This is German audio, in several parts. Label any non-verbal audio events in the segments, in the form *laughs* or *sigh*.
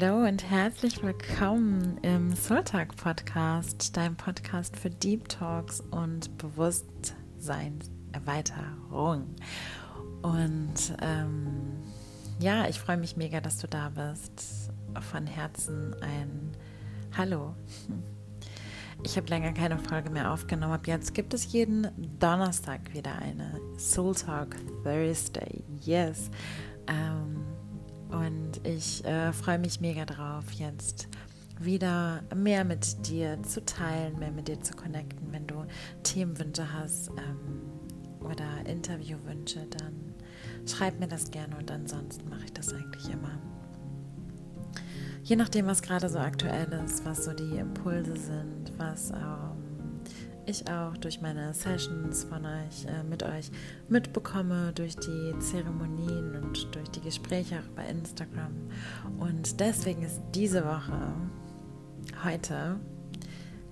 Hallo und herzlich willkommen im Soul Talk Podcast, deinem Podcast für Deep Talks und Bewusstseinserweiterung. Und ähm, ja, ich freue mich mega, dass du da bist. Von Herzen ein Hallo. Ich habe länger keine Folge mehr aufgenommen. Ab jetzt gibt es jeden Donnerstag wieder eine Soul Talk Thursday. Yes. Ähm, und ich äh, freue mich mega drauf, jetzt wieder mehr mit dir zu teilen, mehr mit dir zu connecten. Wenn du Themenwünsche hast ähm, oder Interviewwünsche, dann schreib mir das gerne und ansonsten mache ich das eigentlich immer. Je nachdem, was gerade so aktuell ist, was so die Impulse sind, was auch ich auch durch meine Sessions von euch, äh, mit euch mitbekomme, durch die Zeremonien und durch die Gespräche auch bei Instagram. Und deswegen ist diese Woche, heute,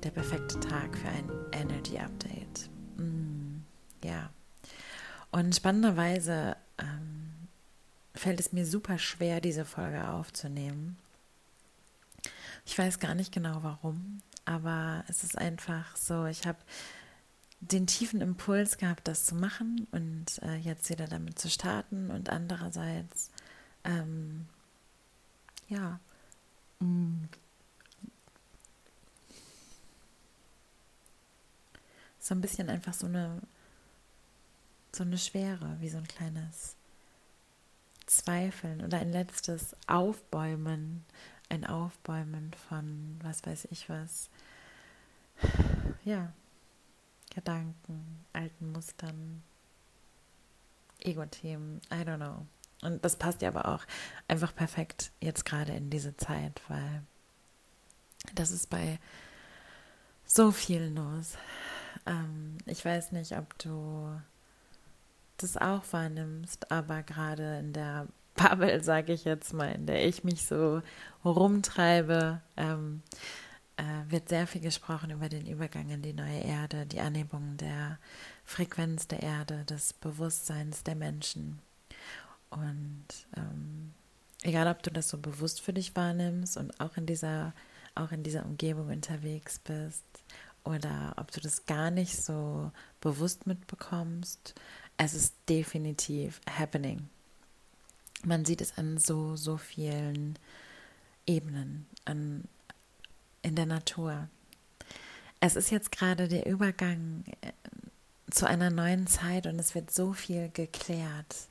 der perfekte Tag für ein Energy Update. Mm, ja. Und spannenderweise ähm, fällt es mir super schwer, diese Folge aufzunehmen. Ich weiß gar nicht genau warum aber es ist einfach so, ich habe den tiefen Impuls gehabt, das zu machen und äh, jetzt wieder damit zu starten und andererseits, ähm, ja, mm, so ein bisschen einfach so eine, so eine Schwere, wie so ein kleines Zweifeln oder ein letztes Aufbäumen ein Aufbäumen von was weiß ich was, ja, Gedanken, alten Mustern, Ego-Themen, I don't know. Und das passt ja aber auch einfach perfekt jetzt gerade in diese Zeit, weil das ist bei so vielen los. Ähm, ich weiß nicht, ob du das auch wahrnimmst, aber gerade in der Bubble, sage ich jetzt mal, in der ich mich so rumtreibe, ähm, äh, wird sehr viel gesprochen über den Übergang in die neue Erde, die Anhebung der Frequenz der Erde, des Bewusstseins der Menschen. Und ähm, egal, ob du das so bewusst für dich wahrnimmst und auch in dieser, auch in dieser Umgebung unterwegs bist oder ob du das gar nicht so bewusst mitbekommst, es ist definitiv happening man sieht es an so, so vielen Ebenen, an, in der Natur. Es ist jetzt gerade der Übergang äh, zu einer neuen Zeit und es wird so viel geklärt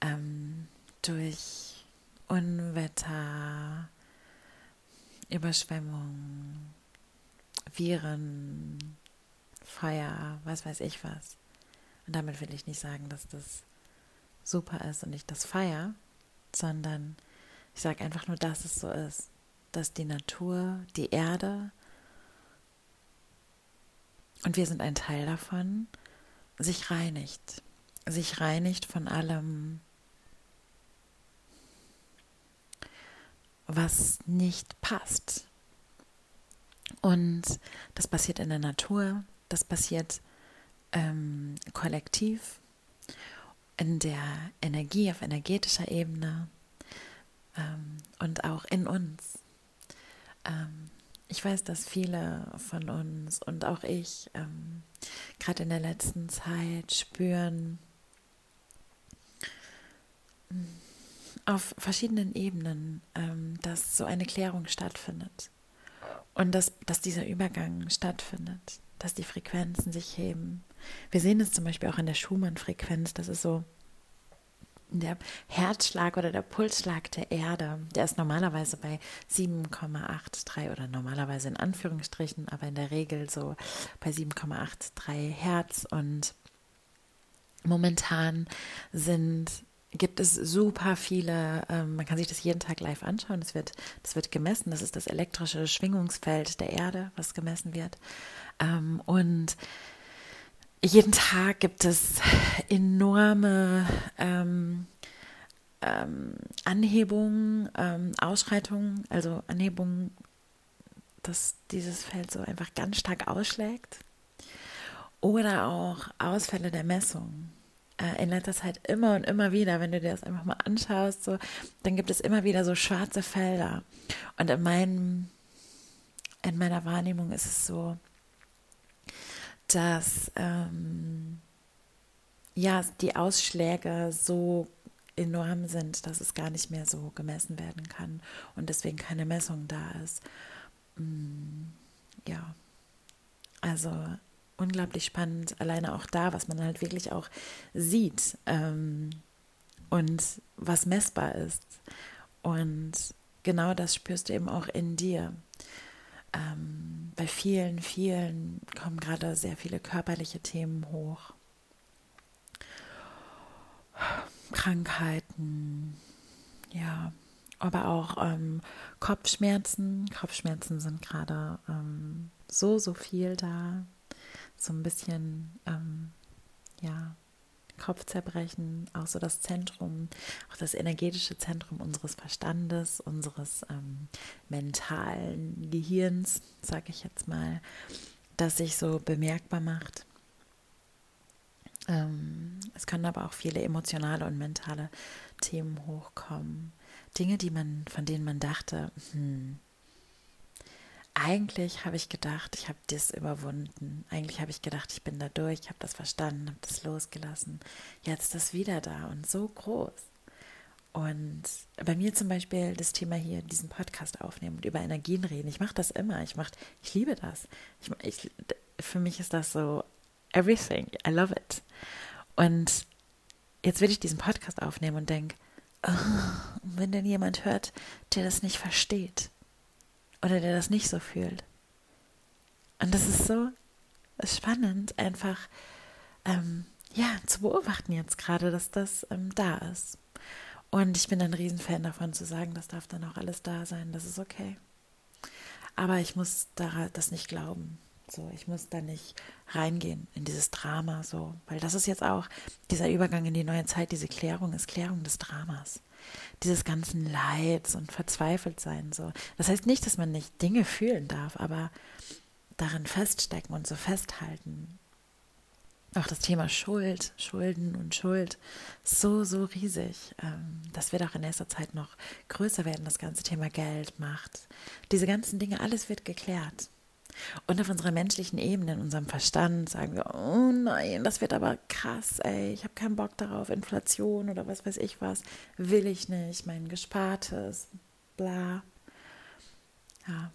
ähm, durch Unwetter, Überschwemmung, Viren, Feuer, was weiß ich was. Und damit will ich nicht sagen, dass das super ist und ich das feiere, sondern ich sage einfach nur, dass es so ist, dass die Natur, die Erde und wir sind ein Teil davon, sich reinigt, sich reinigt von allem, was nicht passt. Und das passiert in der Natur, das passiert ähm, kollektiv in der Energie, auf energetischer Ebene ähm, und auch in uns. Ähm, ich weiß, dass viele von uns und auch ich ähm, gerade in der letzten Zeit spüren, auf verschiedenen Ebenen, ähm, dass so eine Klärung stattfindet und dass, dass dieser Übergang stattfindet, dass die Frequenzen sich heben, wir sehen es zum Beispiel auch in der Schumann-Frequenz, das ist so der Herzschlag oder der Pulsschlag der Erde, der ist normalerweise bei 7,83 oder normalerweise in Anführungsstrichen, aber in der Regel so bei 7,83 Hertz. Und momentan sind gibt es super viele, ähm, man kann sich das jeden Tag live anschauen, das wird, das wird gemessen, das ist das elektrische Schwingungsfeld der Erde, was gemessen wird. Ähm, und jeden Tag gibt es enorme ähm, ähm, Anhebungen, ähm, Ausschreitungen, also Anhebungen, dass dieses Feld so einfach ganz stark ausschlägt. Oder auch Ausfälle der Messung. äh, in letzter Zeit immer und immer wieder, wenn du dir das einfach mal anschaust, so, dann gibt es immer wieder so schwarze Felder. Und in meinem, in meiner Wahrnehmung ist es so, dass ähm, ja die Ausschläge so enorm sind, dass es gar nicht mehr so gemessen werden kann und deswegen keine Messung da ist. Mm, ja, also unglaublich spannend, alleine auch da, was man halt wirklich auch sieht ähm, und was messbar ist. Und genau das spürst du eben auch in dir. Ähm, bei vielen, vielen kommen gerade sehr viele körperliche Themen hoch. Krankheiten, ja, aber auch ähm, Kopfschmerzen. Kopfschmerzen sind gerade ähm, so, so viel da. So ein bisschen, ähm, ja, Kopfzerbrechen, auch so das Zentrum, auch das energetische Zentrum unseres Verstandes, unseres ähm, mentalen Gehirns, sage ich jetzt mal, das sich so bemerkbar macht. Ähm, es können aber auch viele emotionale und mentale Themen hochkommen. Dinge, die man, von denen man dachte, hm, eigentlich habe ich gedacht, ich habe das überwunden. Eigentlich habe ich gedacht, ich bin da durch, ich habe das verstanden, habe das losgelassen. Jetzt ist das wieder da und so groß. Und bei mir zum Beispiel das Thema hier, diesen Podcast aufnehmen und über Energien reden. Ich mache das immer. Ich mach, ich liebe das. Ich, ich, für mich ist das so everything. I love it. Und jetzt will ich diesen Podcast aufnehmen und denke, oh, wenn denn jemand hört, der das nicht versteht oder der das nicht so fühlt. Und das ist so spannend, einfach ähm, ja zu beobachten jetzt gerade, dass das ähm, da ist. Und ich bin ein Riesenfan davon zu sagen, das darf dann auch alles da sein, das ist okay. Aber ich muss da, das nicht glauben. So, ich muss da nicht reingehen in dieses Drama, so, weil das ist jetzt auch dieser Übergang in die neue Zeit, diese Klärung ist Klärung des Dramas, dieses ganzen Leids und verzweifelt sein, so. Das heißt nicht, dass man nicht Dinge fühlen darf, aber darin feststecken und so festhalten. Auch das Thema Schuld, Schulden und Schuld, so, so riesig. Ähm, das wird auch in nächster Zeit noch größer werden, das ganze Thema Geld, Macht. Diese ganzen Dinge, alles wird geklärt. Und auf unserer menschlichen Ebene, in unserem Verstand, sagen wir, oh nein, das wird aber krass, ey, ich habe keinen Bock darauf, Inflation oder was weiß ich was, will ich nicht, mein Gespartes, bla. Ja.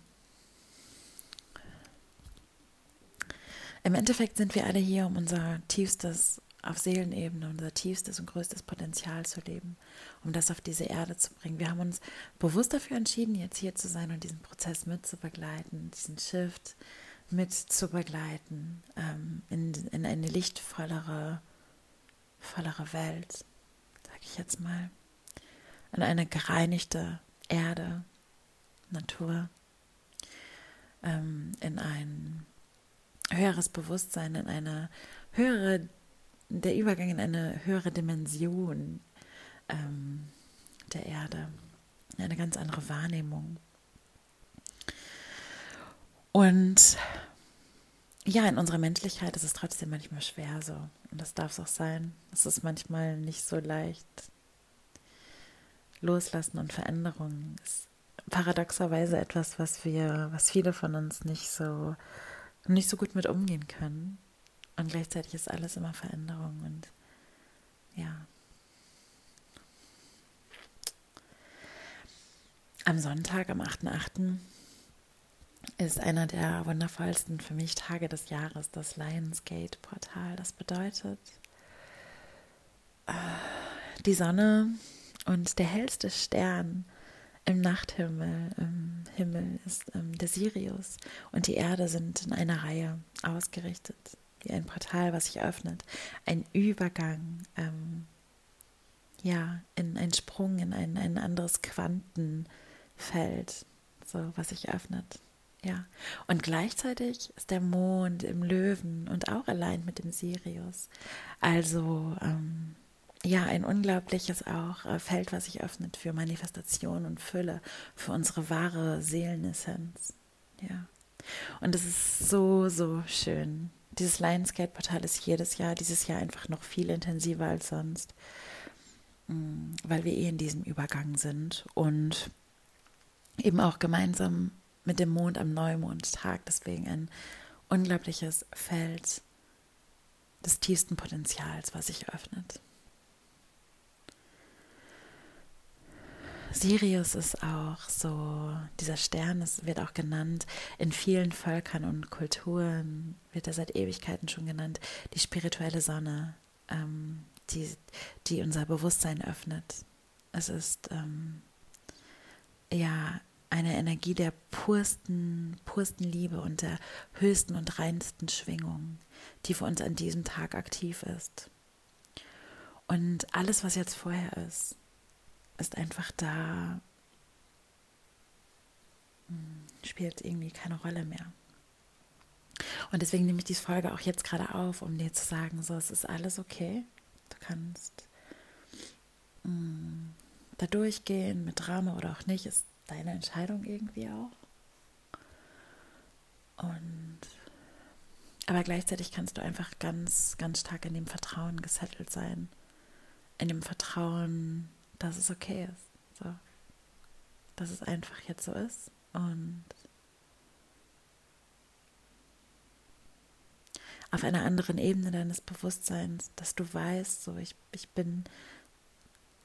Im Endeffekt sind wir alle hier, um unser tiefstes auf Seelenebene, unser tiefstes und größtes Potenzial zu leben, um das auf diese Erde zu bringen. Wir haben uns bewusst dafür entschieden, jetzt hier zu sein und diesen Prozess mitzubegleiten, diesen Shift mitzubegleiten ähm, in, in eine lichtvollere, vollere Welt, sage ich jetzt mal, in eine gereinigte Erde, Natur, ähm, in ein höheres Bewusstsein, in eine höhere der Übergang in eine höhere Dimension ähm, der Erde, eine ganz andere Wahrnehmung. Und ja, in unserer Menschlichkeit ist es trotzdem manchmal schwer so. Und das darf es auch sein. Es ist manchmal nicht so leicht. Loslassen und Veränderung ist paradoxerweise etwas, was wir, was viele von uns nicht so, nicht so gut mit umgehen können. Und gleichzeitig ist alles immer Veränderung und ja. Am Sonntag, am 8.8., ist einer der wundervollsten für mich Tage des Jahres, das Lionsgate-Portal. Das bedeutet, äh, die Sonne und der hellste Stern im Nachthimmel, im Himmel ist ähm, der Sirius und die Erde sind in einer Reihe ausgerichtet wie ein Portal, was sich öffnet, ein Übergang, ähm, ja, in einen Sprung in ein, ein anderes Quantenfeld, so was sich öffnet. Ja, und gleichzeitig ist der Mond im Löwen und auch allein mit dem Sirius. Also, ähm, ja, ein unglaubliches auch äh, Feld, was sich öffnet für Manifestation und Fülle, für unsere wahre Seelenessenz. Ja. Und es ist so, so schön, Dieses Lionsgate-Portal ist jedes Jahr, dieses Jahr einfach noch viel intensiver als sonst, mm, weil wir eh in diesem Übergang sind und eben auch gemeinsam mit dem Mond am Neumondtag. Deswegen ein unglaubliches Feld des tiefsten Potenzials, was sich öffnet. Sirius ist auch so, dieser Stern ist, wird auch genannt, in vielen Völkern und Kulturen wird er seit Ewigkeiten schon genannt, die spirituelle Sonne, ähm, die, die unser Bewusstsein öffnet. Es ist ähm, ja eine Energie der pursten, pursten Liebe und der höchsten und reinsten Schwingung, die für uns an diesem Tag aktiv ist. Und alles, was jetzt vorher ist, ist einfach da, hm, spielt irgendwie keine Rolle mehr. Und deswegen nehme ich diese Folge auch jetzt gerade auf, um dir zu sagen, so, es ist alles okay. Du kannst mh, hm, da durchgehen mit Drama oder auch nicht, ist deine Entscheidung irgendwie auch. Und aber gleichzeitig kannst du einfach ganz, ganz stark in dem Vertrauen gesettelt sein. In dem Vertrauen, dass es okay ist. So. Dass es einfach jetzt so ist. Und auf einer anderen Ebene deines Bewusstseins, dass du weißt, so ich, ich bin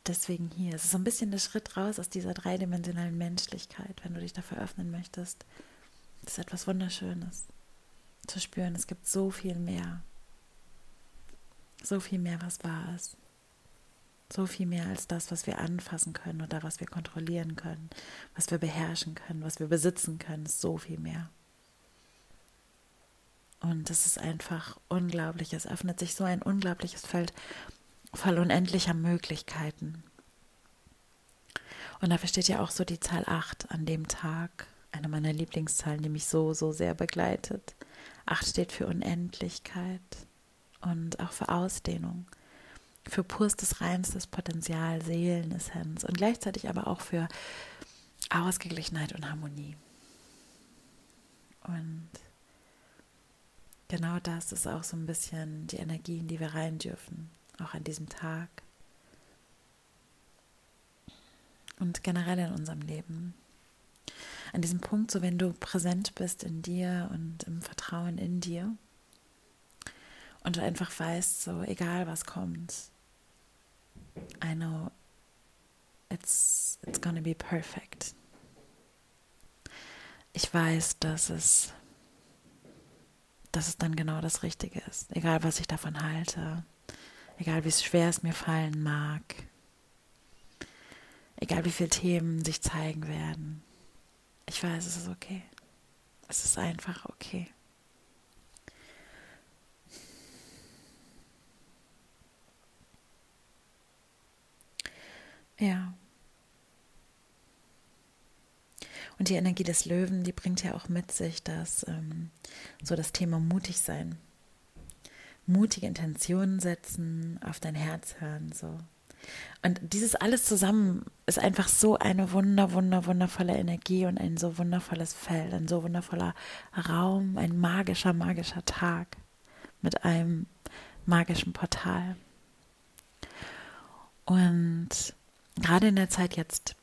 deswegen hier. Es ist so ein bisschen der Schritt raus aus dieser dreidimensionalen Menschlichkeit, wenn du dich dafür öffnen möchtest. Das ist etwas Wunderschönes zu spüren. Es gibt so viel mehr. So viel mehr, was wahr ist. So viel mehr als das, was wir anfassen können oder was wir kontrollieren können, was wir beherrschen können, was wir besitzen können, ist so viel mehr. Und es ist einfach unglaublich. Es öffnet sich so ein unglaubliches Feld voll unendlicher Möglichkeiten. Und dafür steht ja auch so die Zahl 8 an dem Tag, eine meiner Lieblingszahlen, die mich so, so sehr begleitet. 8 steht für Unendlichkeit und auch für Ausdehnung, für purstes, reinstes Potenzial, Seelenessenz und gleichzeitig aber auch für Ausgeglichenheit und Harmonie. Und genau das ist auch so ein bisschen die Energie, in die wir rein dürfen auch an diesem Tag und generell in unserem Leben. An diesem Punkt, so wenn du präsent bist in dir und im Vertrauen in dir und du einfach weißt, so egal was kommt, I know it's, it's gonna be perfect. Ich weiß, dass es, dass es dann genau das Richtige ist, egal was ich davon halte egal wie schwer es mir fallen mag, egal wie viele Themen sich zeigen werden. Ich weiß, es ist okay. Es ist einfach okay. Ja. Und die Energie des Löwen, die bringt ja auch mit sich, dass ähm, so das Thema mutig sein mutige Intentionen setzen, auf dein Herz hören, so. Und dieses alles zusammen ist einfach so eine wunder, wunder, wundervolle Energie und ein so wundervolles Feld, ein so wundervoller Raum, ein magischer, magischer Tag mit einem magischen Portal. Und gerade in der Zeit jetzt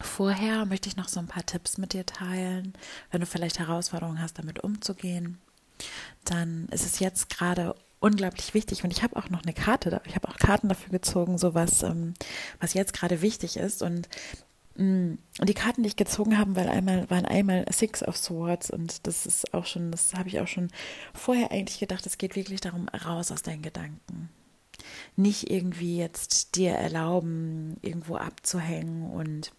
vorher möchte ich noch so ein paar Tipps mit dir teilen, wenn du vielleicht Herausforderungen hast, damit umzugehen dann ist es jetzt gerade unglaublich wichtig. Und ich habe auch noch eine Karte, ich habe auch Karten dafür gezogen, so was, ähm, was jetzt gerade wichtig ist. Und mm, die Karten, die ich gezogen habe, weil einmal waren einmal Six of Swords. Und das ist auch schon, das habe ich auch schon vorher eigentlich gedacht, es geht wirklich darum, raus aus deinen Gedanken. Nicht irgendwie jetzt dir erlauben, irgendwo abzuhängen und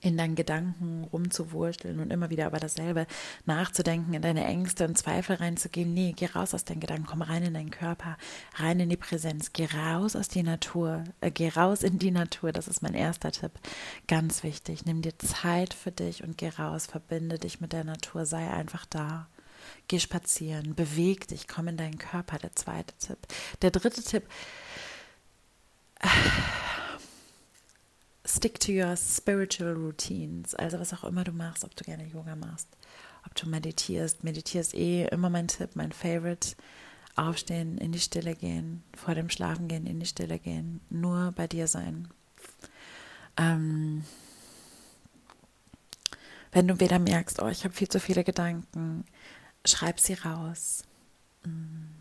in deinen Gedanken rumzuwurschteln und immer wieder aber dasselbe nachzudenken, in deine Ängste und Zweifel reinzugehen. Nee, geh raus aus deinen Gedanken, komm rein in deinen Körper, rein in die Präsenz, geh raus aus die Natur, äh, geh raus in die Natur, das ist mein erster Tipp. Ganz wichtig, nimm dir Zeit für dich und geh raus, verbinde dich mit der Natur, sei einfach da. Geh spazieren, beweg dich, komm in deinen Körper, der zweite Tipp. Der dritte Tipp, stick to your spiritual routines, also was auch immer du machst, ob du gerne Yoga machst, ob du meditierst. Meditierst eh immer mein Tipp, mein Favorite. Aufstehen, in die Stille gehen, vor dem Schlafen gehen, in die Stille gehen, nur bei dir sein. Ähm, wenn du wieder merkst, oh, ich habe viel zu viele Gedanken, schreib sie raus. Mm.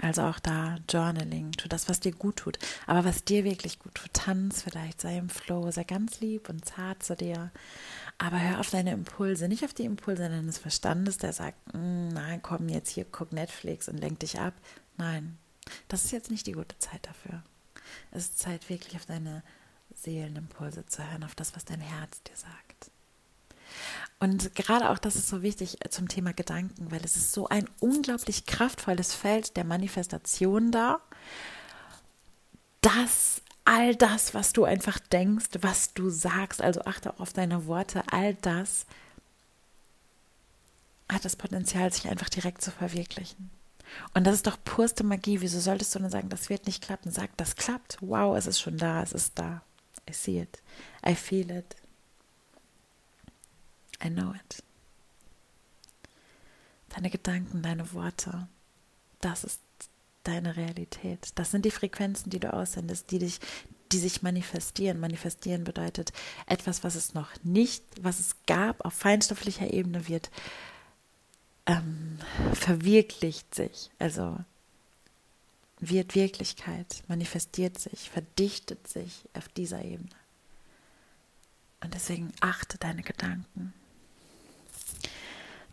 Also auch da Journaling, tu das, was dir gut tut. Aber was dir wirklich gut tut, tanz vielleicht, sei im Flow, sei ganz lieb und zart zu dir. Aber hör auf deine Impulse, nicht auf die Impulse deines Verstandes, der sagt, mm, nein, komm jetzt hier, guck Netflix und lenk dich ab. Nein, das ist jetzt nicht die gute Zeit dafür. Es ist Zeit, wirklich auf deine Seelenimpulse zu hören, auf das, was dein Herz dir sagt. Und gerade auch das ist so wichtig äh, zum Thema Gedanken, weil es ist so ein unglaublich kraftvolles Feld der Manifestation da, dass all das, was du einfach denkst, was du sagst, also achte auch auf deine Worte, all das hat das Potenzial, sich einfach direkt zu verwirklichen. Und das ist doch purste Magie. Wieso solltest du nur sagen, das wird nicht klappen? Sag, das klappt. Wow, es ist schon da, es ist da. I see it. I feel it. I know it. Deine Gedanken, deine Worte, das ist deine Realität. Das sind die Frequenzen, die du aussendest, die dich, die sich manifestieren. Manifestieren bedeutet etwas, was es noch nicht, was es gab, auf feinstofflicher Ebene wird, ähm, verwirklicht sich. Also wird Wirklichkeit, manifestiert sich, verdichtet sich auf dieser Ebene. Und deswegen achte deine Gedanken.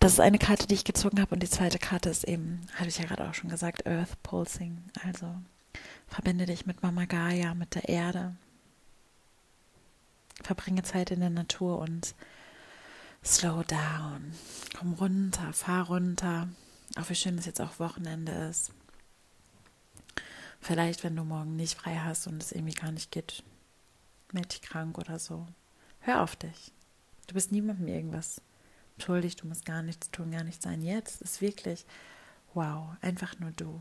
Das ist eine Karte, die ich gezogen habe und die zweite Karte ist eben, hatte ich ja gerade auch schon gesagt, Earth Pulsing. Also verbinde dich mit Mama Gaia, mit der Erde. Verbringe Zeit in der Natur und slow down. Komm runter, fahr runter. Auch wie schön es jetzt auch Wochenende ist. Vielleicht, wenn du morgen nicht frei hast und es irgendwie gar nicht geht, melde dich krank oder so. Hör auf dich. Du bist niemandem irgendwas schuldig, du musst gar nichts tun, gar nichts sein. Jetzt ist wirklich, wow, einfach nur du.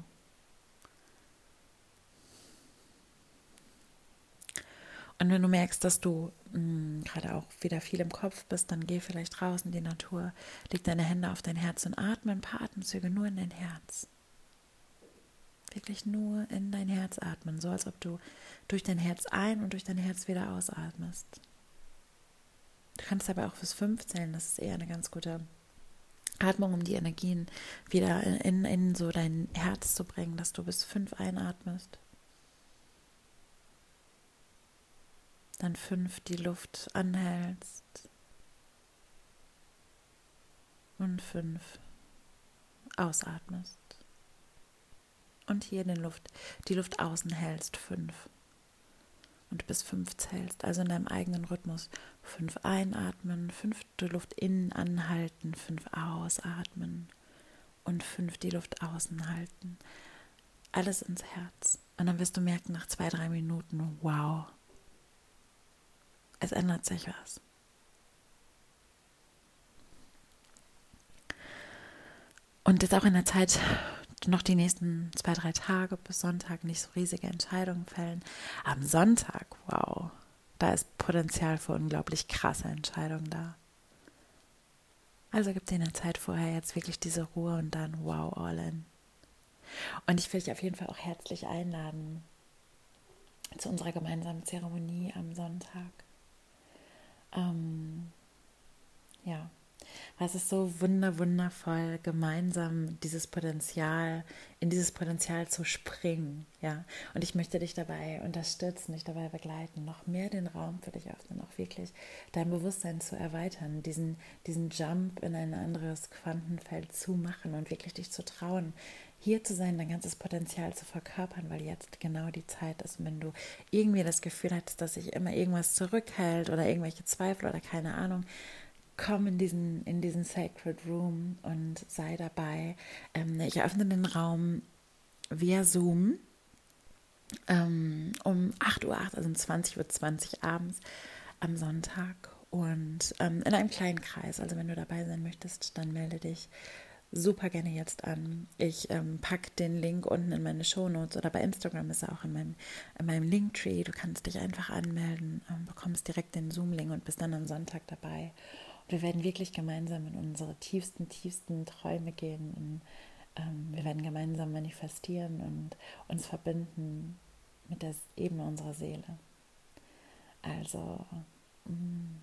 Und wenn du merkst, dass du hm, gerade auch wieder viel im Kopf bist, dann geh vielleicht raus in die Natur, leg deine Hände auf dein Herz und atme ein paar Atemzüge nur in dein Herz. Wirklich nur in dein Herz atmen, so als ob du durch dein Herz ein und durch dein Herz wieder ausatmest. Du kannst aber auch fürs Fünf zählen, das ist eher eine ganz gute Atmung, um die Energien wieder in, in so dein Herz zu bringen, dass du bis fünf einatmest. Dann fünf die Luft anhältst. Und fünf ausatmest. Und hier den Luft, die Luft außen hältst. Fünf und bis fünf zählst, also in deinem eigenen Rhythmus. Fünf einatmen, fünf die Luft innen anhalten, fünf ausatmen und fünf die Luft außen halten. Alles ins Herz. Und dann wirst du merken nach zwei, drei Minuten, wow, es ändert sich was. Und jetzt auch in der Zeit, noch die nächsten zwei, drei Tage bis Sonntag nicht so riesige Entscheidungen fällen. Am Sonntag, wow, da ist Potenzial für unglaublich krasse Entscheidungen da. Also gibt es in der Zeit vorher jetzt wirklich diese Ruhe und dann wow, all in. Und ich will dich auf jeden Fall auch herzlich einladen zu unserer gemeinsamen Zeremonie am Sonntag. Ähm, ja, es ist so wunder, wundervoll, gemeinsam dieses Potenzial, in dieses Potenzial zu springen, ja. Und ich möchte dich dabei unterstützen, dich dabei begleiten, noch mehr den Raum für dich öffnen, auch wirklich dein Bewusstsein zu erweitern, diesen, diesen Jump in ein anderes Quantenfeld zu machen und wirklich dich zu trauen, hier zu sein, dein ganzes Potenzial zu verkörpern, weil jetzt genau die Zeit ist. Wenn du irgendwie das Gefühl hast, dass sich immer irgendwas zurückhält oder irgendwelche Zweifel oder keine Ahnung, komm in diesen, in diesen Sacred Room und sei dabei. Ähm, ich eröffne den Raum via Zoom ähm, um 8 Uhr, also um 20 Uhr 20 abends am Sonntag und ähm, in einem kleinen Kreis. Also wenn du dabei sein möchtest, dann melde dich super gerne jetzt an. Ich ähm, packe den Link unten in meine Show Notes oder bei Instagram ist er auch in meinem, in meinem Linktree. Du kannst dich einfach anmelden, ähm, bekommst direkt den Zoom-Link und bist dann am Sonntag dabei. Wir werden wirklich gemeinsam in unsere tiefsten, tiefsten Träume gehen. Und, ähm, wir werden gemeinsam manifestieren und uns verbinden mit der Ebene unserer Seele. Also, mh, mm.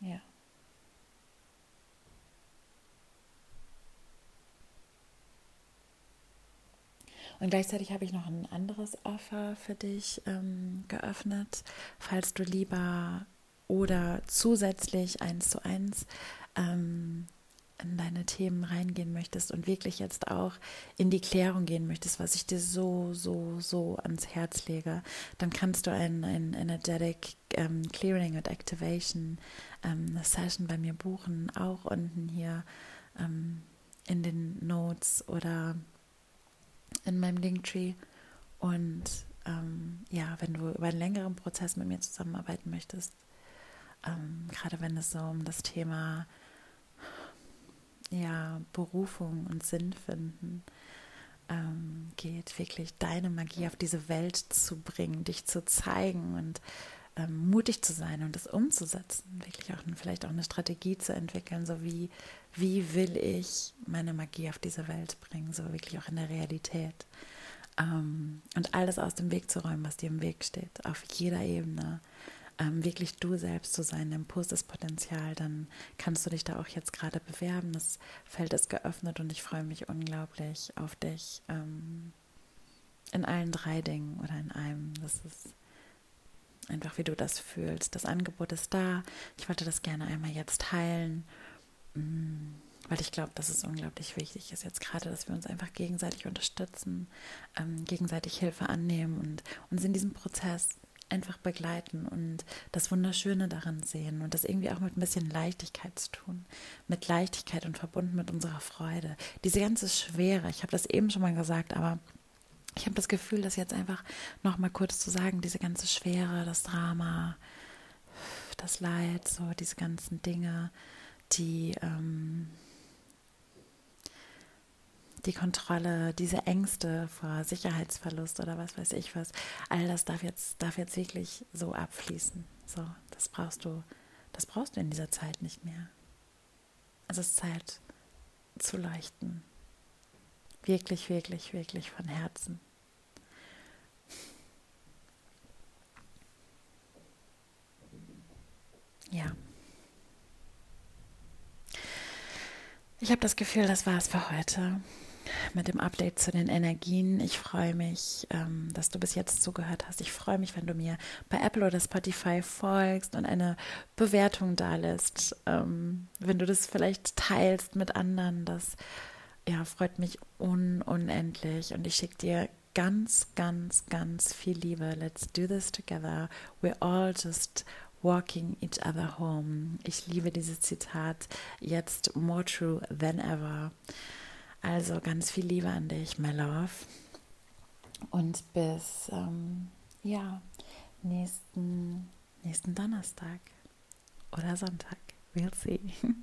ja. Und gleichzeitig habe ich noch ein anderes Offer für dich ähm, geöffnet, falls du lieber oder zusätzlich eins zu eins ähm, in deine Themen reingehen möchtest und wirklich jetzt auch in die Klärung gehen möchtest, was ich dir so, so, so ans Herz lege, dann kannst du ein, ein Energetic ähm, Clearing und Activation ähm, Session bei mir buchen, auch unten hier ähm, in den Notes oder in meinem Linktree. Und ähm, ja, wenn du über einen längeren Prozess mit mir zusammenarbeiten möchtest, ähm, gerade wenn es so um das Thema ja, Berufung und Sinn finden ähm, geht, wirklich deine Magie auf diese Welt zu bringen, dich zu zeigen und ähm, mutig zu sein und es umzusetzen, wirklich auch vielleicht auch eine Strategie zu entwickeln, so wie, wie will ich meine Magie auf diese Welt bringen, so wirklich auch in der Realität. Ähm, und alles aus dem Weg zu räumen, was dir im Weg steht, auf jeder Ebene. Ähm, wirklich du selbst zu sein, dein purstes Potenzial, dann kannst du dich da auch jetzt gerade bewerben. Das Feld ist geöffnet und ich freue mich unglaublich auf dich ähm, in allen drei Dingen oder in einem. Das ist einfach wie du das fühlst. Das Angebot ist da. Ich wollte das gerne einmal jetzt teilen, mm, weil ich glaube, dass es unglaublich wichtig ist jetzt gerade, dass wir uns einfach gegenseitig unterstützen, ähm, gegenseitig Hilfe annehmen und uns in diesem Prozess einfach begleiten und das Wunderschöne daran sehen und das irgendwie auch mit ein bisschen Leichtigkeit zu tun. Mit Leichtigkeit und verbunden mit unserer Freude. Diese ganze Schwere, ich habe das eben schon mal gesagt, aber ich habe das Gefühl, das jetzt einfach noch mal kurz zu sagen, diese ganze Schwere, das Drama, das Leid, so diese ganzen Dinge, die ähm, die Kontrolle, diese Ängste vor Sicherheitsverlust oder was weiß ich was, all das darf jetzt, darf jetzt wirklich so abfließen. So, das brauchst du, das brauchst du in dieser Zeit nicht mehr. Also es ist Zeit zu leuchten, Wirklich, wirklich, wirklich von Herzen. Ja. Ich habe das Gefühl, das war es für heute mit dem Update zu den Energien. Ich freue mich, ähm, dass du bis jetzt zugehört hast. Ich freue mich, wenn du mir bei Apple oder Spotify folgst und eine Bewertung da lässt. Ähm, wenn du das vielleicht teilst mit anderen, das ja, freut mich un unendlich und ich schicke dir ganz, ganz, ganz viel Liebe. Let's do this together. We're all just walking each other home. Ich liebe dieses Zitat. Jetzt more true than ever. Also ganz viel Liebe an dich, my love. Und bis, ähm, ja, nächsten, nächsten Donnerstag oder Sonntag. We'll see. *laughs*